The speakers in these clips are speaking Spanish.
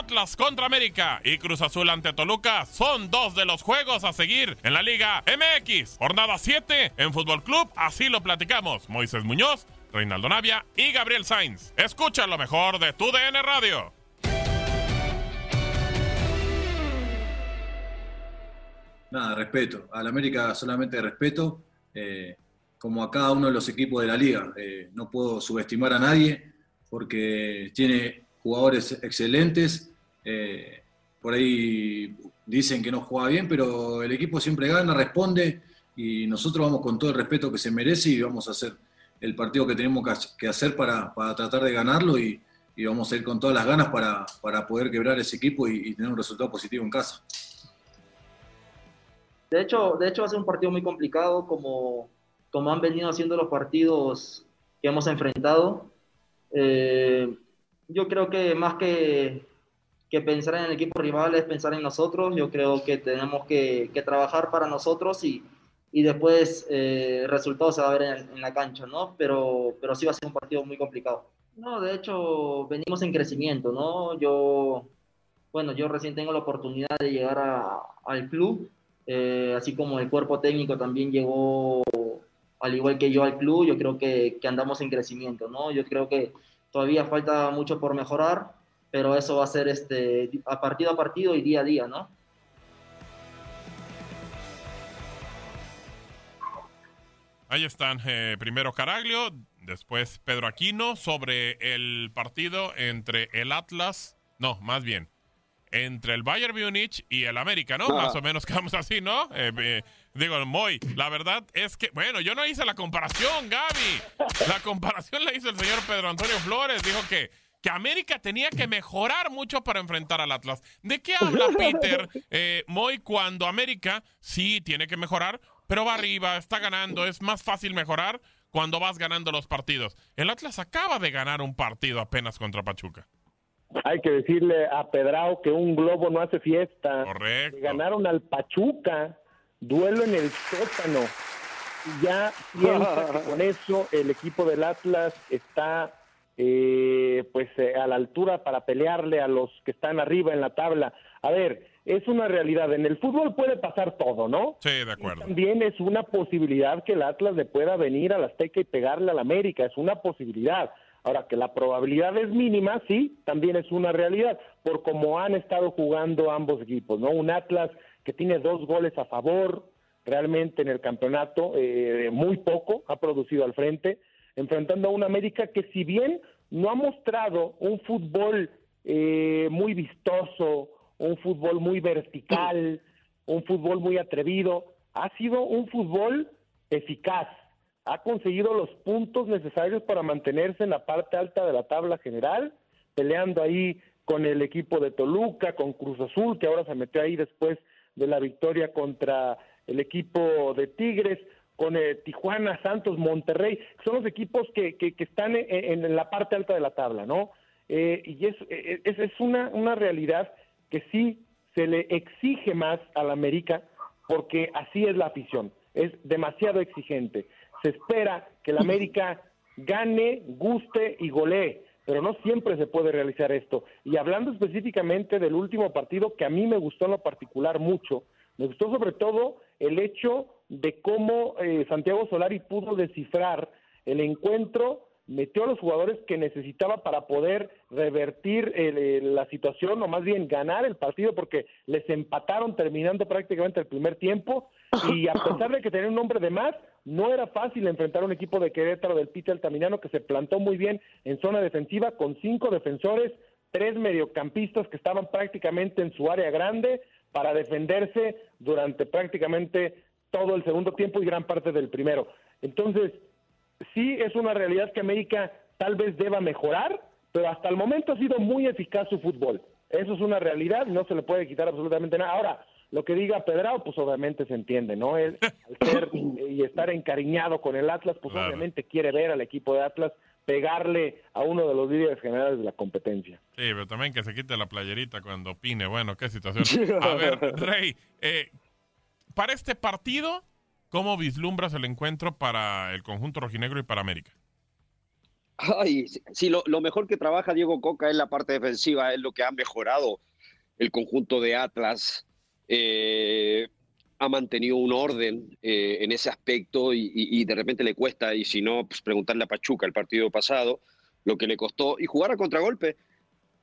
Atlas contra América y Cruz Azul ante Toluca son dos de los juegos a seguir en la Liga MX. Jornada 7 en Fútbol Club, así lo platicamos. Moisés Muñoz, Reinaldo Navia y Gabriel Sainz. Escucha lo mejor de tu DN Radio. Nada, respeto. Al América solamente respeto. Eh, como a cada uno de los equipos de la liga. Eh, no puedo subestimar a nadie porque tiene jugadores excelentes. Eh, por ahí dicen que no juega bien, pero el equipo siempre gana, responde y nosotros vamos con todo el respeto que se merece y vamos a hacer el partido que tenemos que hacer para, tratar de ganarlo y, vamos a ir con todas las ganas para, poder quebrar ese equipo y, tener un resultado positivo en casa. De hecho, de hecho va a ser un partido muy complicado como como han venido haciendo los partidos que hemos enfrentado. Eh, yo creo que más que, que, pensar en el equipo rival es pensar en nosotros. Yo creo que tenemos que, trabajar para nosotros y, y después eh, el resultado se va a ver en, la cancha, ¿no? Pero, pero sí va a ser un partido muy complicado. No, de hecho, venimos en crecimiento, ¿no? Yo, bueno, yo recién tengo la oportunidad de llegar al club, eh, así como el cuerpo técnico también llegó al igual que yo al club, yo creo que, que, andamos en crecimiento, ¿no? Yo creo que todavía falta mucho por mejorar, pero eso va a ser este, a partido a partido y día a día, ¿no? Ahí están, eh, primero Caraglio, después Pedro Aquino sobre el partido entre el Atlas, no, más bien, entre el Bayern Múnich y el América, ¿no? Más o menos quedamos así, ¿no? Eh, eh, digo, Moy, la verdad es que, bueno, yo no hice la comparación, Gaby. La comparación la hizo el señor Pedro Antonio Flores. Dijo que, que América tenía que mejorar mucho para enfrentar al Atlas. ¿De qué habla Peter eh, Moy cuando América sí tiene que mejorar, pero va arriba, está ganando, es más fácil mejorar cuando vas ganando los partidos? El Atlas acaba de ganar un partido apenas contra Pachuca. Hay que decirle a Pedrao que un globo no hace fiesta. Correcto. Ganaron al Pachuca, duelo en el sótano. Y ya piensa que con eso el equipo del Atlas está eh, pues eh, a la altura para pelearle a los que están arriba en la tabla. A ver, es una realidad. En el fútbol puede pasar todo, ¿no? Sí, de acuerdo. también es una posibilidad que el Atlas le pueda venir a la Azteca y pegarle al América. Es una posibilidad. Ahora, que la probabilidad es mínima, sí, también es una realidad, por cómo han estado jugando ambos equipos, ¿no? Un Atlas que tiene dos goles a favor realmente en el campeonato, eh, muy poco ha producido al frente, enfrentando a un América que si bien no ha mostrado un fútbol eh, muy vistoso, un fútbol muy vertical, un fútbol muy atrevido, ha sido un fútbol eficaz, ha conseguido los puntos necesarios para mantenerse en la parte alta de la tabla general, peleando ahí con el equipo de Toluca, con Cruz Azul, que ahora se metió ahí después de la victoria contra el equipo de Tigres, con eh, Tijuana, Santos, Monterrey, son los equipos que, que, están en, la parte alta de la tabla, ¿no? Eh, y es, eh, es, es una, una realidad que sí se le exige más a la América, porque así es la afición, es demasiado exigente se espera que el América gane, guste y golee, pero no siempre se puede realizar esto. Y hablando específicamente del último partido, que a mí me gustó en lo particular mucho, me gustó sobre todo el hecho de cómo eh, Santiago Solari pudo descifrar el encuentro, metió a los jugadores que necesitaba para poder revertir la situación, o más bien ganar el partido, porque les empataron terminando prácticamente el primer tiempo, y a pesar de que tenía un hombre de más, no era fácil enfrentar a un equipo de Querétaro del Pita Altamirano que se plantó muy bien en zona defensiva con cinco defensores, tres mediocampistas que estaban prácticamente en su área grande para defenderse durante prácticamente todo el segundo tiempo y gran parte del primero. Entonces, sí es una realidad que América tal vez deba mejorar, pero hasta el momento ha sido muy eficaz su fútbol. Eso es una realidad, no se le puede quitar absolutamente nada. Ahora, lo que diga Pedrao, pues obviamente se entiende, ¿no? Él, al ser y estar encariñado con el Atlas, pues obviamente quiere ver al equipo de Atlas pegarle a uno de los líderes generales de la competencia. Sí, pero también que se quite la playerita cuando opine. Bueno, qué situación. A ver, Rey, eh, para este partido, ¿cómo vislumbras el encuentro para el conjunto rojinegro y para América? Ay, sí, lo, mejor que trabaja Diego Coca es la parte defensiva, es lo que ha mejorado el conjunto de Atlas eh, ha mantenido un orden eh, en ese aspecto y, de repente le cuesta, y si no, pues preguntarle a Pachuca el partido pasado, lo que le costó, y jugar a contragolpe.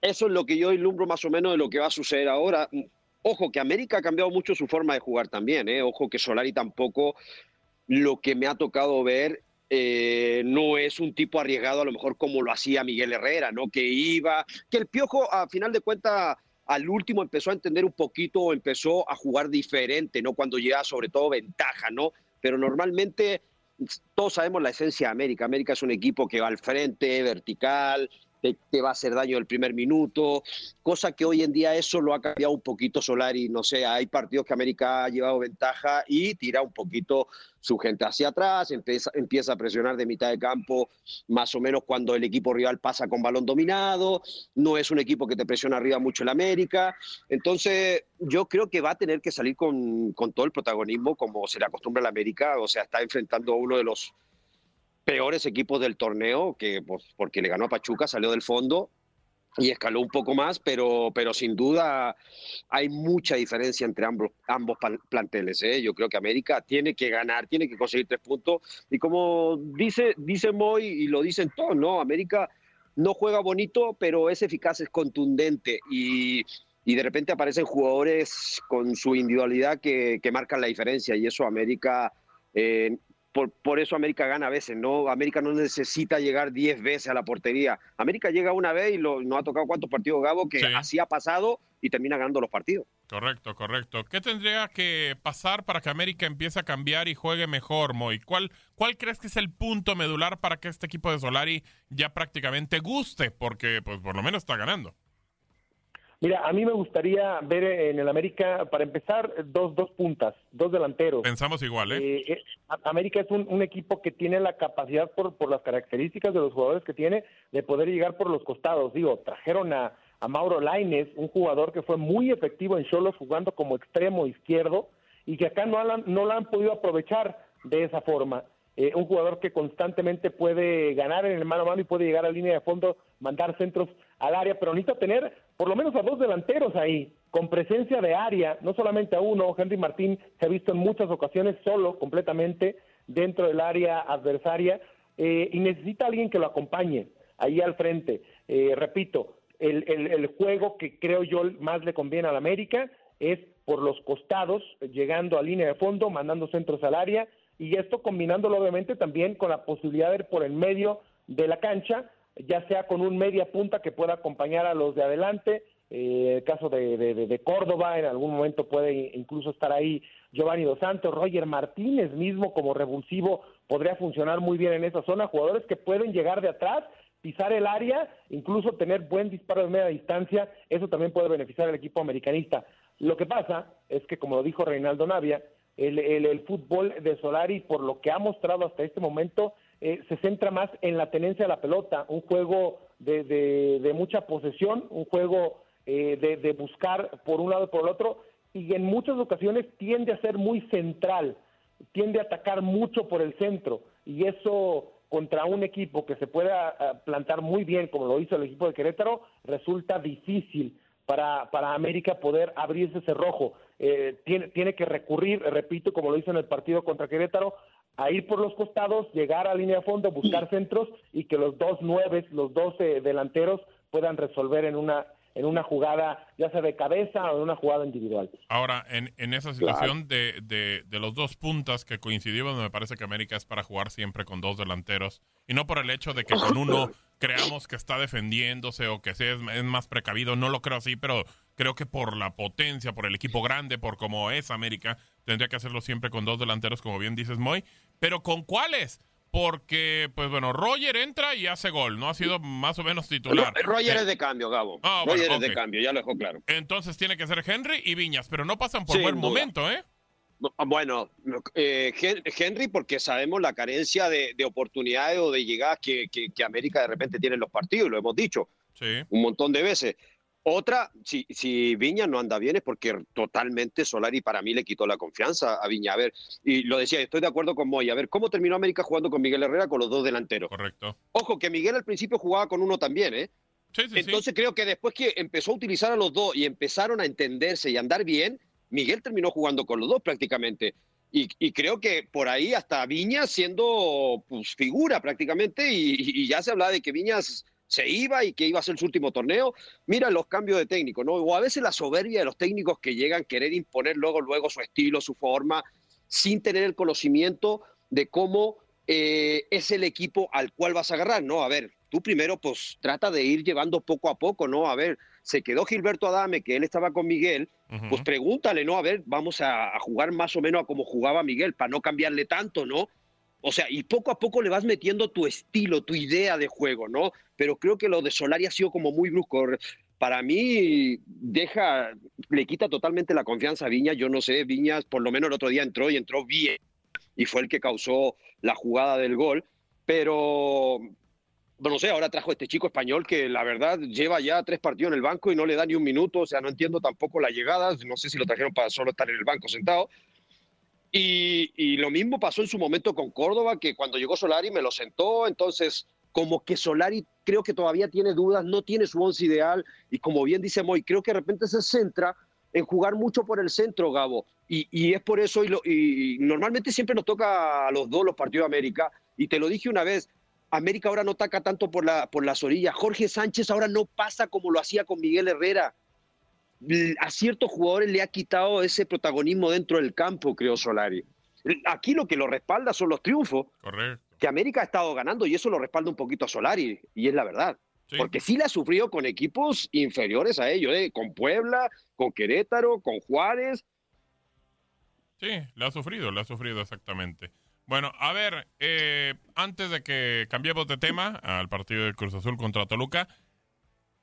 Eso es lo que yo ilumbro más o menos de lo que va a suceder ahora. Ojo, que América ha cambiado mucho su forma de jugar también, ¿eh? ojo que Solari tampoco, lo que me ha tocado ver, eh, no es un tipo arriesgado a lo mejor como lo hacía Miguel Herrera, ¿no? Que iba, que el Piojo a final de cuentas al último empezó a entender un poquito empezó a jugar diferente, ¿no? Cuando llega sobre todo ventaja, ¿no? Pero normalmente todos sabemos la esencia de América. América es un equipo que va al frente, vertical, te, va a hacer daño el primer minuto, cosa que hoy en día eso lo ha cambiado un poquito Solari, no sé, hay partidos que América ha llevado ventaja y tira un poquito su gente hacia atrás, empieza, empieza a presionar de mitad de campo, más o menos cuando el equipo rival pasa con balón dominado, no es un equipo que te presiona arriba mucho el América, entonces yo creo que va a tener que salir con, con todo el protagonismo como se le acostumbra al América, o sea, está enfrentando a uno de los peores equipos del torneo, que pues, porque le ganó a Pachuca, salió del fondo y escaló un poco más, pero, pero sin duda hay mucha diferencia entre ambos, ambos planteles. ¿eh? Yo creo que América tiene que ganar, tiene que conseguir tres puntos. Y como dice, dice Moy y lo dicen todos, ¿no? América no juega bonito, pero es eficaz, es contundente y, y de repente aparecen jugadores con su individualidad que, que marcan la diferencia y eso América eh, por, eso América gana a veces, ¿no? América no necesita llegar 10 veces a la portería. América llega una vez y lo, no ha tocado cuántos partidos Gabo que así ha pasado y termina ganando los partidos. Correcto, correcto. ¿Qué tendría que pasar para que América empiece a cambiar y juegue mejor, Moy? ¿Cuál, ¿Cuál crees que es el punto medular para que este equipo de Solari ya prácticamente guste? Porque, pues, por lo menos está ganando. Mira, a mí me gustaría ver en el América, para empezar, dos, dos puntas, dos delanteros. Pensamos igual, ¿eh? eh, eh América es un, equipo que tiene la capacidad, por, por las características de los jugadores que tiene, de poder llegar por los costados. Digo, trajeron a, a Mauro Laines, un jugador que fue muy efectivo en Cholos jugando como extremo izquierdo y que acá no, no lo han podido aprovechar de esa forma. Eh, un jugador que constantemente puede ganar en el mano a mano y puede llegar a línea de fondo, mandar centros al área, pero necesita tener por lo menos a dos delanteros ahí, con presencia de área, no solamente a uno. Henry Martín se ha visto en muchas ocasiones solo, completamente, dentro del área adversaria, eh, y necesita alguien que lo acompañe ahí al frente. Eh, repito, el, el juego que creo yo más le conviene al América es por los costados, llegando a línea de fondo, mandando centros al área y esto combinándolo obviamente también con la posibilidad de ir por el medio de la cancha, ya sea con un media punta que pueda acompañar a los de adelante, eh, el caso de, de, Córdoba, en algún momento puede incluso estar ahí Giovanni Dos Santos, Roger Martínez mismo como revulsivo podría funcionar muy bien en esa zona, jugadores que pueden llegar de atrás, pisar el área, incluso tener buen disparo de media distancia, eso también puede beneficiar al equipo americanista. Lo que pasa es que, como lo dijo Reinaldo Navia, el, el, fútbol de Solari, por lo que ha mostrado hasta este momento, eh, se centra más en la tenencia de la pelota, un juego de, de, mucha posesión, un juego eh, de, de, buscar por un lado y por el otro, y en muchas ocasiones tiende a ser muy central, tiende a atacar mucho por el centro, y eso contra un equipo que se pueda eh, plantar muy bien, como lo hizo el equipo de Querétaro, resulta difícil para, para América poder abrir ese cerrojo. Eh, tiene, tiene que recurrir, repito, como lo hizo en el partido contra Querétaro, a ir por los costados, llegar a línea de fondo, buscar centros y que los dos nueves, los dos eh, delanteros puedan resolver en una en una jugada ya sea de cabeza o en una jugada individual. Ahora, en, en esa situación de, de, de, los dos puntas que coincidimos, me parece que América es para jugar siempre con dos delanteros y no por el hecho de que con uno creamos que está defendiéndose o que sea, es, más precavido. No lo creo así, pero creo que por la potencia, por el equipo grande, por cómo es América, tendría que hacerlo siempre con dos delanteros, como bien dices, Moy. Pero ¿con cuáles? porque, pues bueno, Roger entra y hace gol, ¿no? Ha sido más o menos titular. Roger es de cambio, Gabo. Ah, Roger es de cambio, ya lo dejó claro. Entonces tiene que ser Henry y Viñas, pero no pasan por buen momento, ¿eh? Ah, bueno, eh, Henry, porque sabemos la carencia de, oportunidades o de llegadas que, que, América de repente tiene en los partidos, lo hemos dicho un montón de veces. Otra, si, si Viña no anda bien es porque totalmente Solari para mí le quitó la confianza a Viña. A ver, y lo decía, estoy de acuerdo con Moy. A ver, ¿cómo terminó América jugando con Miguel Herrera con los dos delanteros? Correcto. Ojo, que Miguel al principio jugaba con uno también, ¿eh? Sí, sí, Entonces creo que después que empezó a utilizar a los dos y empezaron a entenderse y andar bien, Miguel terminó jugando con los dos prácticamente. Y, creo que por ahí hasta Viña siendo pues, figura prácticamente y, y ya se hablaba de que Viñas se iba y que iba a ser su último torneo. Mira los cambios de técnico, ¿no? O a veces la soberbia de los técnicos que llegan a querer imponer luego, luego su estilo, su forma, sin tener el conocimiento de cómo eh, es el equipo al cual vas a agarrar, ¿no? A ver, tú primero pues trata de ir llevando poco a poco, ¿no? A ver, se quedó Gilberto Adame, que él estaba con Miguel, pues pregúntale, ¿no? A ver, vamos a, a, jugar más o menos a como jugaba Miguel, para no cambiarle tanto, ¿no? O sea, y poco a poco le vas metiendo tu estilo, tu idea de juego, ¿no? Pero creo que lo de Solari ha sido como muy brusco. Para mí, deja, le quita totalmente la confianza a Viña. Yo no sé, Viñas por lo menos el otro día entró y entró bien y fue el que causó la jugada del gol. Pero, no sé, ahora trajo este chico español que la verdad lleva ya tres partidos en el banco y no le da ni un minuto. O sea, no entiendo tampoco la llegada. No sé si lo trajeron para solo estar en el banco sentado. Y, lo mismo pasó en su momento con Córdoba, que cuando llegó Solari me lo sentó, entonces como que Solari creo que todavía tiene dudas, no tiene su once ideal, y como bien dice Moy, creo que de repente se centra en jugar mucho por el centro, Gabo, y, es por eso, y, normalmente siempre nos toca a los dos los partidos de América, y te lo dije una vez, América ahora no ataca tanto por las orillas, Jorge Sánchez ahora no pasa como lo hacía con Miguel Herrera, a ciertos jugadores le ha quitado ese protagonismo dentro del campo, creo Solari. Aquí lo que lo respalda son los triunfos. Correcto. Que América ha estado ganando y eso lo respalda un poquito a Solari, y es la verdad. Porque sí le ha sufrido con equipos inferiores a ellos, ¿eh? con Puebla, con Querétaro, con Juárez. Sí, le ha sufrido, le ha sufrido exactamente. Bueno, a ver, eh, antes de que cambiemos de tema al partido del Cruz Azul contra Toluca,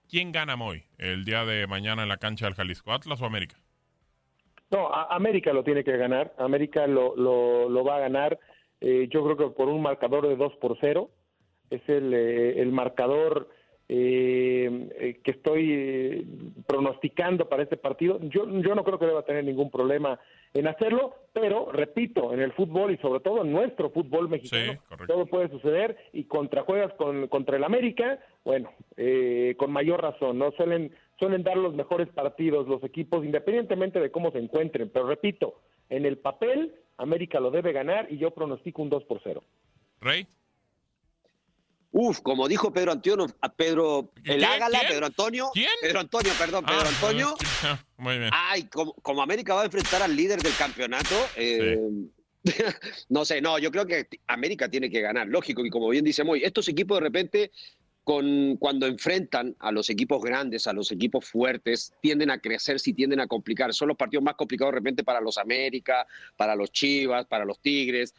¿Quién gana hoy, el día de mañana en la cancha del Jalisco? ¿Atlas o América? No, América lo tiene que ganar. América lo, lo, va a ganar. Eh, yo creo que por un marcador de 2 por 0. Es el, eh, el marcador eh, que estoy pronosticando para este partido. Yo, yo no creo que deba tener ningún problema en hacerlo, pero repito, en el fútbol y sobre todo en nuestro fútbol mexicano, todo puede suceder y contra juegas con, contra el América, bueno, eh, con mayor razón, ¿no? Suelen, suelen dar los mejores partidos los equipos, independientemente de cómo se encuentren, pero repito, en el papel, América lo debe ganar y yo pronostico un 2 por 0. Rey. Uf, como dijo Pedro Antonio, a Pedro el Ágala, Pedro Antonio. ¿Quién? Pedro Antonio, perdón, Pedro ah, Antonio. Muy bien. Ay, como, como, América va a enfrentar al líder del campeonato, eh, no sé, no, yo creo que América tiene que ganar, lógico, y como bien dice Moy, estos equipos de repente, con, cuando enfrentan a los equipos grandes, a los equipos fuertes, tienden a crecer, si tienden a complicar. Son los partidos más complicados de repente para los América, para los Chivas, para los Tigres,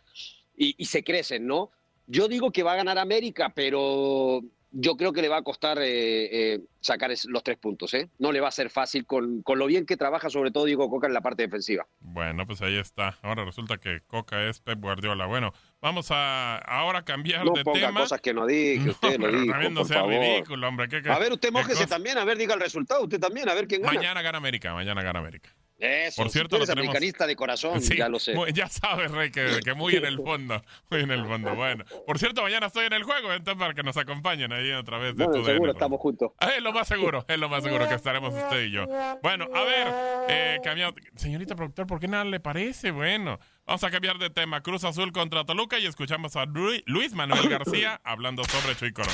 y, y se crecen, ¿no? Yo digo que va a ganar América, pero yo creo que le va a costar eh, eh, sacar los tres puntos. ¿eh? No le va a ser fácil con, con, lo bien que trabaja, sobre todo Diego Coca en la parte defensiva. Bueno, pues ahí está. Ahora resulta que Coca es Pep Guardiola. Bueno, vamos a ahora cambiar no de ponga cosas que no dije, usted lo dijo, También no sea ridículo, hombre. a ver, usted mójese también, a ver, diga el resultado, usted también, a ver quién gana. Mañana gana América, mañana gana América. Eso, Por cierto, eres americanista de corazón, ya lo sé. ya sabes, Rey, que, muy en el fondo, muy en el fondo. Bueno, por cierto, mañana estoy en el juego, entonces para que nos acompañen ahí otra vez de bueno, tu seguro estamos juntos. Ah, es lo más seguro, es lo más seguro que estaremos usted y yo. Bueno, a ver, eh, cambiado. Señorita productor, ¿por qué nada le parece? Bueno, vamos a cambiar de tema. Cruz Azul contra Toluca y escuchamos a Luis Manuel García hablando sobre Chuy Corona.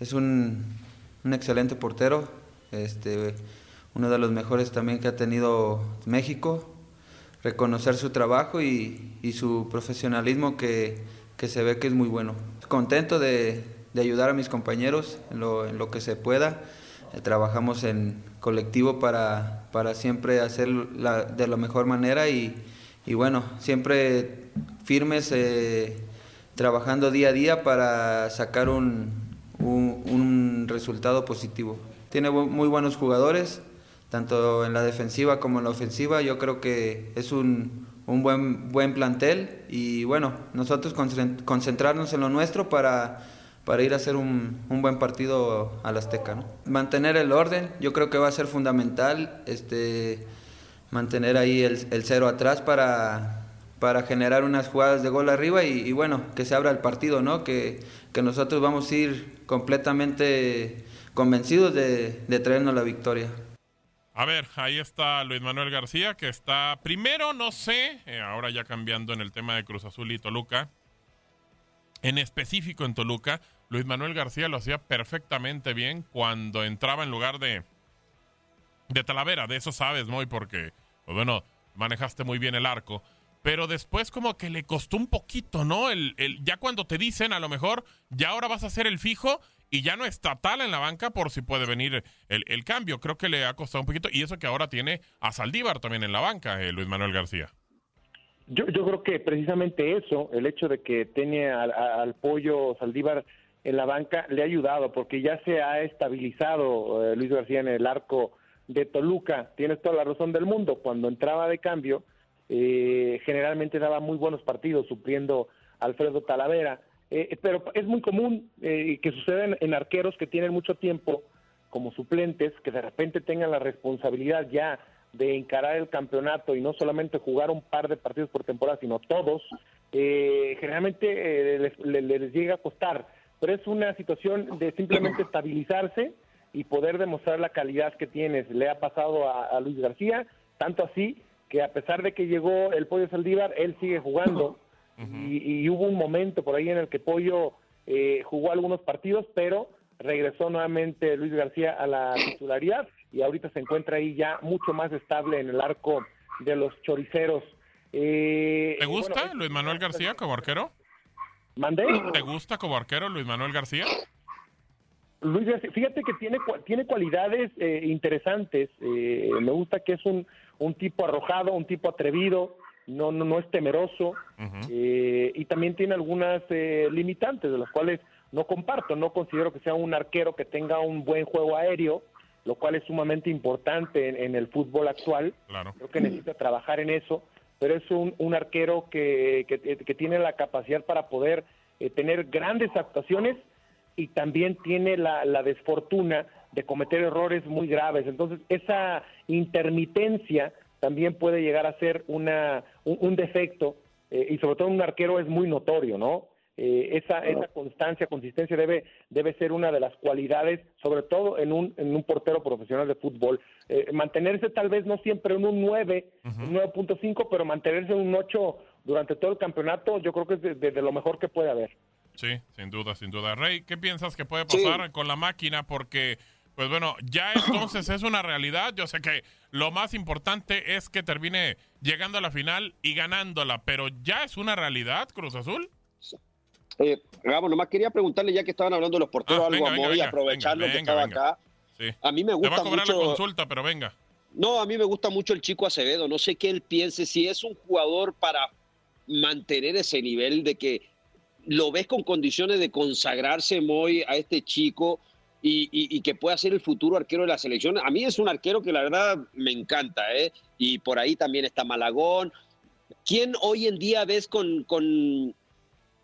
Es un, un excelente portero. Este uno de los mejores también que ha tenido México, reconocer su trabajo y, su profesionalismo que, se ve que es muy bueno. Contento de, ayudar a mis compañeros en lo, que se pueda. Eh, trabajamos en colectivo para, para siempre hacer de la mejor manera y, bueno, siempre firmes, eh, trabajando día a día para sacar un, un, resultado positivo. Tiene muy buenos jugadores, tanto en la defensiva como en la ofensiva. Yo creo que es un, un buen, buen plantel y bueno, nosotros concentrarnos en lo nuestro para, para ir a hacer un, un buen partido al Azteca. ¿no? Mantener el orden, yo creo que va a ser fundamental. Este, mantener ahí el, el cero atrás para, para generar unas jugadas de gol arriba y, bueno, que se abra el partido, ¿no? Que, que, nosotros vamos a ir completamente convencidos de, de traernos la victoria. A ver, ahí está Luis Manuel García, que está primero, no sé, eh, ahora ya cambiando en el tema de Cruz Azul y Toluca, en específico en Toluca, Luis Manuel García lo hacía perfectamente bien cuando entraba en lugar de, de Talavera, de eso sabes, Moy, porque pues bueno, manejaste muy bien el arco. Pero después como que le costó un poquito, ¿no? El, el, ya cuando te dicen, a lo mejor, ya ahora vas a ser el fijo y ya no está tal en la banca por si puede venir el, el, cambio. Creo que le ha costado un poquito. Y eso que ahora tiene a Saldívar también en la banca, eh, Luis Manuel García. Yo, yo creo que precisamente eso, el hecho de que tiene al, pollo Saldívar en la banca, le ha ayudado porque ya se ha estabilizado eh, Luis García en el arco de Toluca, tienes toda la razón del mundo, cuando entraba de cambio, eh, generalmente daba muy buenos partidos supliendo a Alfredo Talavera, eh, pero es muy común eh, que suceda en, arqueros que tienen mucho tiempo como suplentes, que de repente tengan la responsabilidad ya de encarar el campeonato y no solamente jugar un par de partidos por temporada, sino todos, generalmente les, les llega a costar, pero es una situación de simplemente estabilizarse, y poder demostrar la calidad que tienes. Le ha pasado a, Luis García, tanto así que a pesar de que llegó el Pollo Saldívar, él sigue jugando. Y, hubo un momento por ahí en el que Pollo eh, jugó algunos partidos, pero regresó nuevamente Luis García a la titularidad y ahorita se encuentra ahí ya mucho más estable en el arco de los choriceros. Eh, ¿Te gusta Luis Manuel García como arquero? ¿Mandé? ¿Te gusta como arquero Luis Manuel García? Luis, fíjate que tiene, tiene cualidades eh, interesantes. Eh, me gusta que es un, un tipo arrojado, un tipo atrevido, no, no, no es temeroso eh, y también tiene algunas limitantes de las cuales no comparto. No considero que sea un arquero que tenga un buen juego aéreo, lo cual es sumamente importante en, el fútbol actual. Creo que necesita trabajar en eso, pero es un, un arquero que, que, que tiene la capacidad para poder tener grandes actuaciones y también tiene la, desfortuna de cometer errores muy graves. Entonces, esa intermitencia también puede llegar a ser una, un, defecto eh, y sobre todo un arquero es muy notorio, ¿no? Eh, esa, esa constancia, consistencia debe, debe ser una de las cualidades, sobre todo en un, en un portero profesional de fútbol. Eh, mantenerse tal vez no siempre en un 9, un 9.5, pero mantenerse en un 8 durante todo el campeonato, yo creo que es de lo mejor que puede haber. Sí, sin duda, sin duda. Rey, ¿qué piensas que puede pasar con la máquina? Porque, pues bueno, ya entonces es una realidad. Yo sé que lo más importante es que termine llegando a la final y ganándola, pero ya es una realidad, Cruz Azul. Eh, Gabo, nomás quería preguntarle, ya que estaban hablando de los porteros, ah, algo a Moy, aprovechando que estaba acá. Sí. A mí me gusta Te va a cobrar la consulta, pero venga. No, a mí me gusta mucho el chico Acevedo. No sé qué él piense, si es un jugador para mantener ese nivel de que lo ves con condiciones de consagrarse muy a este chico y, que pueda ser el futuro arquero de la selección. A mí es un arquero que la verdad me encanta, ¿eh? Y por ahí también está Malagón. ¿Quién hoy en día ves con, con,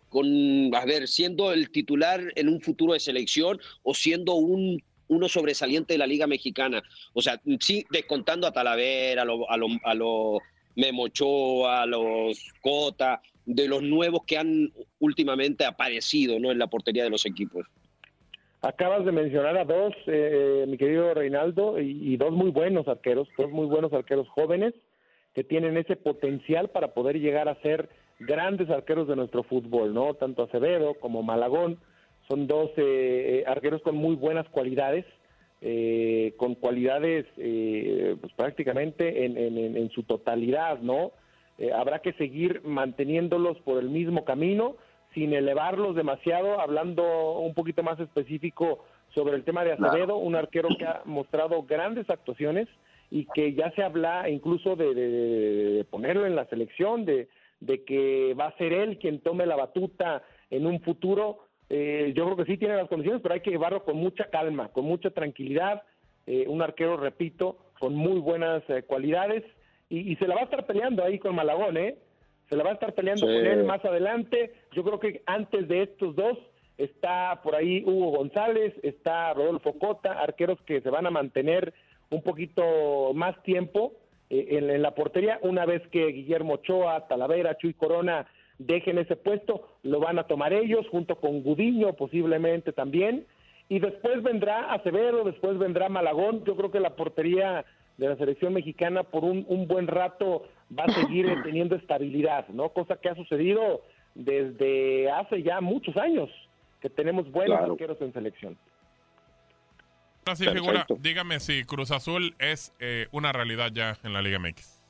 con, a ver, siendo el titular en un futuro de selección o siendo un uno sobresaliente de la Liga Mexicana. O sea, sí, descontando a Talavera, a los a lo, a Memochoa, a los Cota, de los nuevos que han últimamente aparecido ¿no? en la portería de los equipos. Acabas de mencionar a dos, eh, mi querido Reinaldo, y, dos muy buenos arqueros, dos muy buenos arqueros jóvenes que tienen ese potencial para poder llegar a ser grandes arqueros de nuestro fútbol, ¿no? Tanto Acevedo como Malagón son dos eh, eh, arqueros con muy buenas cualidades, con cualidades pues prácticamente en, en, en, su totalidad, ¿no? Eh, habrá que seguir manteniéndolos por el mismo camino, sin elevarlos demasiado, hablando un poquito más específico sobre el tema de Acevedo, un arquero que ha mostrado grandes actuaciones y que ya se habla incluso de, ponerlo en la selección, de, de que va a ser él quien tome la batuta en un futuro, eh, yo creo que sí tiene las condiciones, pero hay que llevarlo con mucha calma, con mucha tranquilidad. Eh, un arquero, repito, con muy buenas eh, cualidades y, se la va a estar peleando ahí con Malagón, ¿eh? Se la va a estar peleando con él más adelante. Yo creo que antes de estos dos está por ahí Hugo González, está Rodolfo Cota, arqueros que se van a mantener un poquito más tiempo en, en, la portería. Una vez que Guillermo Ochoa, Talavera, Chuy Corona dejen ese puesto, lo van a tomar ellos, junto con Gudiño posiblemente también. Y después vendrá Acevedo, después vendrá Malagón. Yo creo que la portería de la selección mexicana por un, un buen rato va a seguir teniendo estabilidad, ¿no? Cosa que ha sucedido desde hace ya muchos años, que tenemos buenos arqueros en selección. Así figura, dígame si Cruz Azul es eh, una realidad ya en la Liga MX.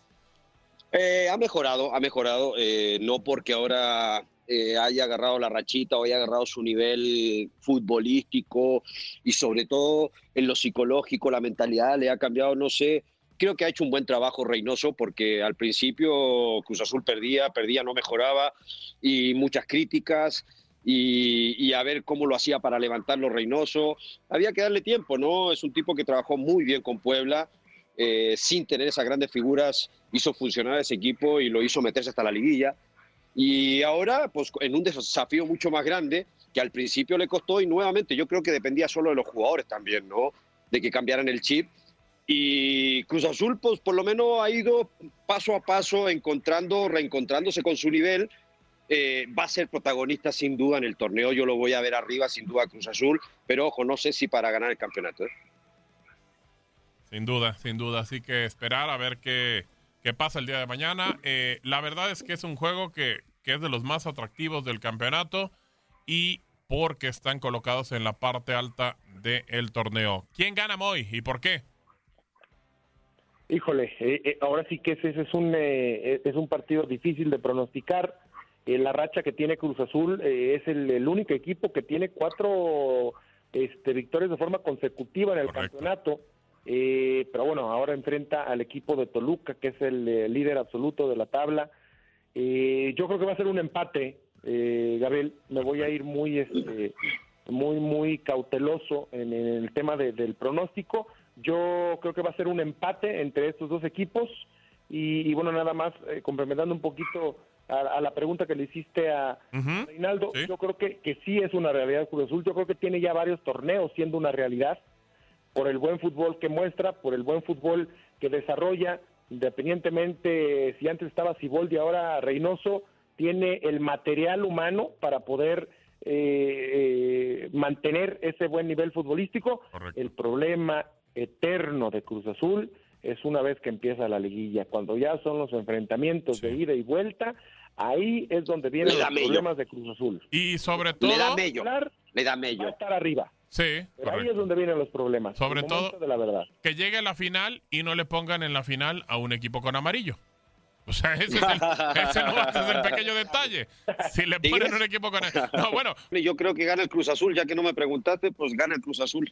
Eh, ha mejorado, ha mejorado, eh, no porque ahora eh, haya agarrado la rachita o haya agarrado su nivel futbolístico y sobre todo en lo psicológico, la mentalidad le ha cambiado, no sé. Creo que ha hecho un buen trabajo Reynoso porque al principio Cruz Azul perdía, perdía, no mejoraba y muchas críticas. Y, a ver cómo lo hacía para levantarlo Reynoso. Había que darle tiempo, ¿no? Es un tipo que trabajó muy bien con Puebla, eh, sin tener esas grandes figuras, hizo funcionar ese equipo y lo hizo meterse hasta la liguilla. Y ahora, pues en un desafío mucho más grande, que al principio le costó y nuevamente yo creo que dependía solo de los jugadores también, ¿no? De que cambiaran el chip. Y Cruz Azul, pues por lo menos ha ido paso a paso encontrando, reencontrándose con su nivel. Eh, va a ser protagonista sin duda en el torneo. Yo lo voy a ver arriba, sin duda, Cruz Azul. Pero ojo, no sé si para ganar el campeonato. ¿eh? Sin duda, sin duda. Así que esperar a ver qué, qué pasa el día de mañana. Eh, la verdad es que es un juego que, que es de los más atractivos del campeonato y porque están colocados en la parte alta del torneo. ¿Quién gana hoy y por qué? Híjole, eh, eh, ahora sí que ese, es, un, es un partido difícil de pronosticar. la racha que tiene Cruz Azul es el, único equipo que tiene cuatro este, victorias de forma consecutiva en el campeonato. Eh, pero bueno, ahora enfrenta al equipo de Toluca, que es el eh, líder absoluto de la tabla. Eh, yo creo que va a ser un empate, Gabriel. Me voy a ir muy, este, muy, muy cauteloso en, el tema del pronóstico. Yo creo que va a ser un empate entre estos dos equipos. Y, bueno, nada más complementando un poquito a, la pregunta que le hiciste a Reinaldo, yo creo que, que sí es una realidad Cruz Azul. Yo creo que tiene ya varios torneos siendo una realidad por el buen fútbol que muestra, por el buen fútbol que desarrolla, independientemente si antes estaba Siboldi, ahora Reynoso, tiene el material humano para poder eh, eh, mantener ese buen nivel futbolístico. El problema eterno de Cruz Azul es una vez que empieza la liguilla, cuando ya son los enfrentamientos de ida y vuelta, ahí es donde vienen los problemas de Cruz Azul. Y sobre todo... Le da mello. Le da mello. Va a estar arriba. Sí. ahí es donde vienen los problemas. Sobre todo de la verdad. que llegue a la final y no le pongan en la final a un equipo con amarillo. O sea, ese es el, pequeño detalle. Si le ponen un equipo con... No, bueno. Yo creo que gana el Cruz Azul, ya que no me preguntaste, pues gana el Cruz Azul.